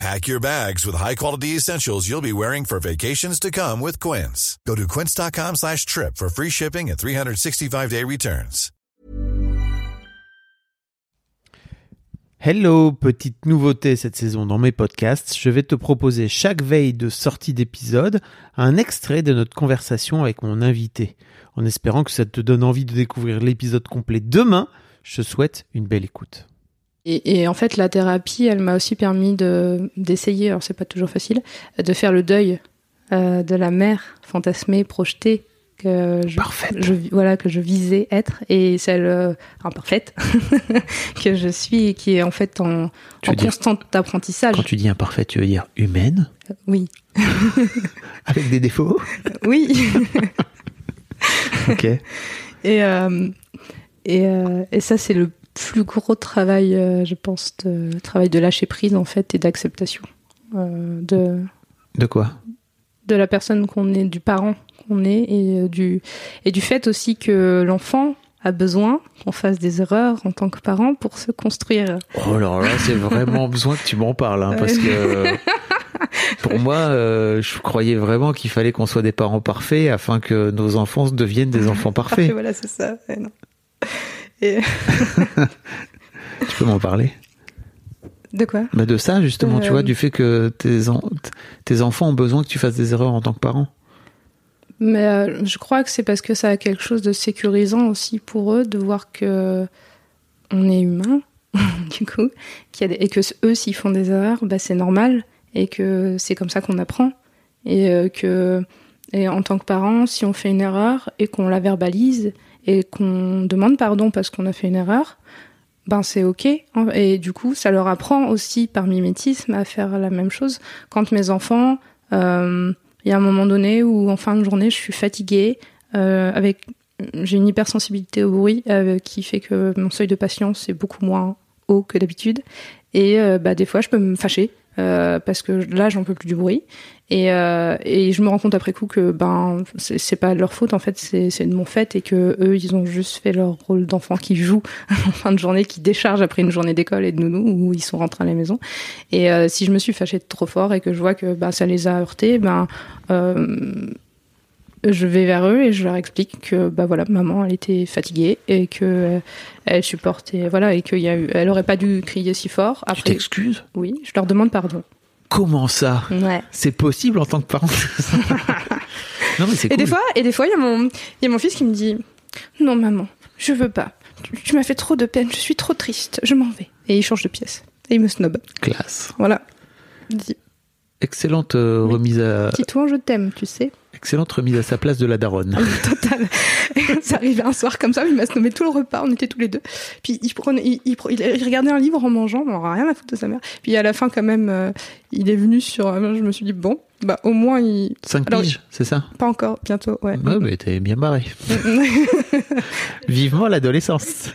Pack your bags with high-quality essentials you'll be wearing for vacations to come with Quince. Go to quince.com slash trip for free shipping and 365-day returns. Hello, petite nouveauté cette saison dans mes podcasts. Je vais te proposer chaque veille de sortie d'épisode un extrait de notre conversation avec mon invité. En espérant que ça te donne envie de découvrir l'épisode complet demain, je te souhaite une belle écoute. Et, et, en fait, la thérapie, elle m'a aussi permis de d'essayer, alors c'est pas toujours facile, de faire le deuil euh, de la mère fantasmée, projetée que je, je, voilà que je visais être et celle euh, imparfaite que je suis et qui est en fait en, en constant apprentissage. Quand tu dis imparfaite, tu veux dire humaine euh, Oui. Avec des défauts? Oui. ok. Et et, et ça c'est le plus gros travail, euh, je pense, de travail de lâcher prise en fait et d'acceptation euh, de. De quoi? De la personne qu'on est, du parent qu'on est et euh, du et du fait aussi que l'enfant a besoin qu'on fasse des erreurs en tant que parent pour se construire. Oh là là, c'est vraiment besoin que tu m'en parles, hein, parce que pour moi, euh, je croyais vraiment qu'il fallait qu'on soit des parents parfaits afin que nos enfants deviennent des enfants parfaits. Parfait, voilà, c'est ça. Ouais, non. Et... tu peux m'en parler De quoi bah De ça, justement, euh... tu vois, du fait que tes, en... tes enfants ont besoin que tu fasses des erreurs en tant que parent. Mais euh, je crois que c'est parce que ça a quelque chose de sécurisant aussi pour eux de voir que on est humain, du coup, y a des... et que eux, s'ils font des erreurs, bah, c'est normal et que c'est comme ça qu'on apprend. Et euh, que et en tant que parent, si on fait une erreur et qu'on la verbalise et qu'on demande pardon parce qu'on a fait une erreur, ben c'est ok. Et du coup, ça leur apprend aussi par mimétisme à faire la même chose. Quand mes enfants, euh, il y a un moment donné où en fin de journée, je suis fatiguée, euh, avec j'ai une hypersensibilité au bruit euh, qui fait que mon seuil de patience est beaucoup moins haut que d'habitude. Et euh, bah, des fois, je peux me fâcher euh, parce que là j'en peux plus du bruit et, euh, et je me rends compte après coup que ben c'est pas leur faute en fait c'est de mon fait et que eux ils ont juste fait leur rôle d'enfant qui joue en fin de journée qui décharge après une journée d'école et de nounou où ils sont rentrés à la maison et si je me suis fâchée trop fort et que je vois que ben ça les a heurtés ben je vais vers eux et je leur explique que bah voilà maman elle était fatiguée et que euh, elle supportait voilà et qu'il y a eu elle aurait pas dû crier si fort après. tu t'excuses? Oui je leur demande pardon. Comment ça? Ouais. c'est possible en tant que parent non mais c'est et des fois et des fois il y a mon il y a mon fils qui me dit non maman je veux pas. Tu, tu m'as fait trop de peine je suis trop triste je m'en vais. Et il change de pièce. Et il me snob. Classe. Voilà. Dit excellente euh, oui. remise à Titouan je t'aime tu sais Excellente remise à sa place de la daronne. Total. Ça arrivait un soir comme ça, il m'a nommé tout le repas, on était tous les deux. Puis il, prenait, il, il, il regardait un livre en mangeant, on rien à foutre de sa mère. Puis à la fin, quand même, euh, il est venu sur. Euh, je me suis dit, bon, bah au moins il. 5 piges, c'est ça? Pas encore, bientôt, ouais. Ouais, mais t'es bien barré. Vivement l'adolescence.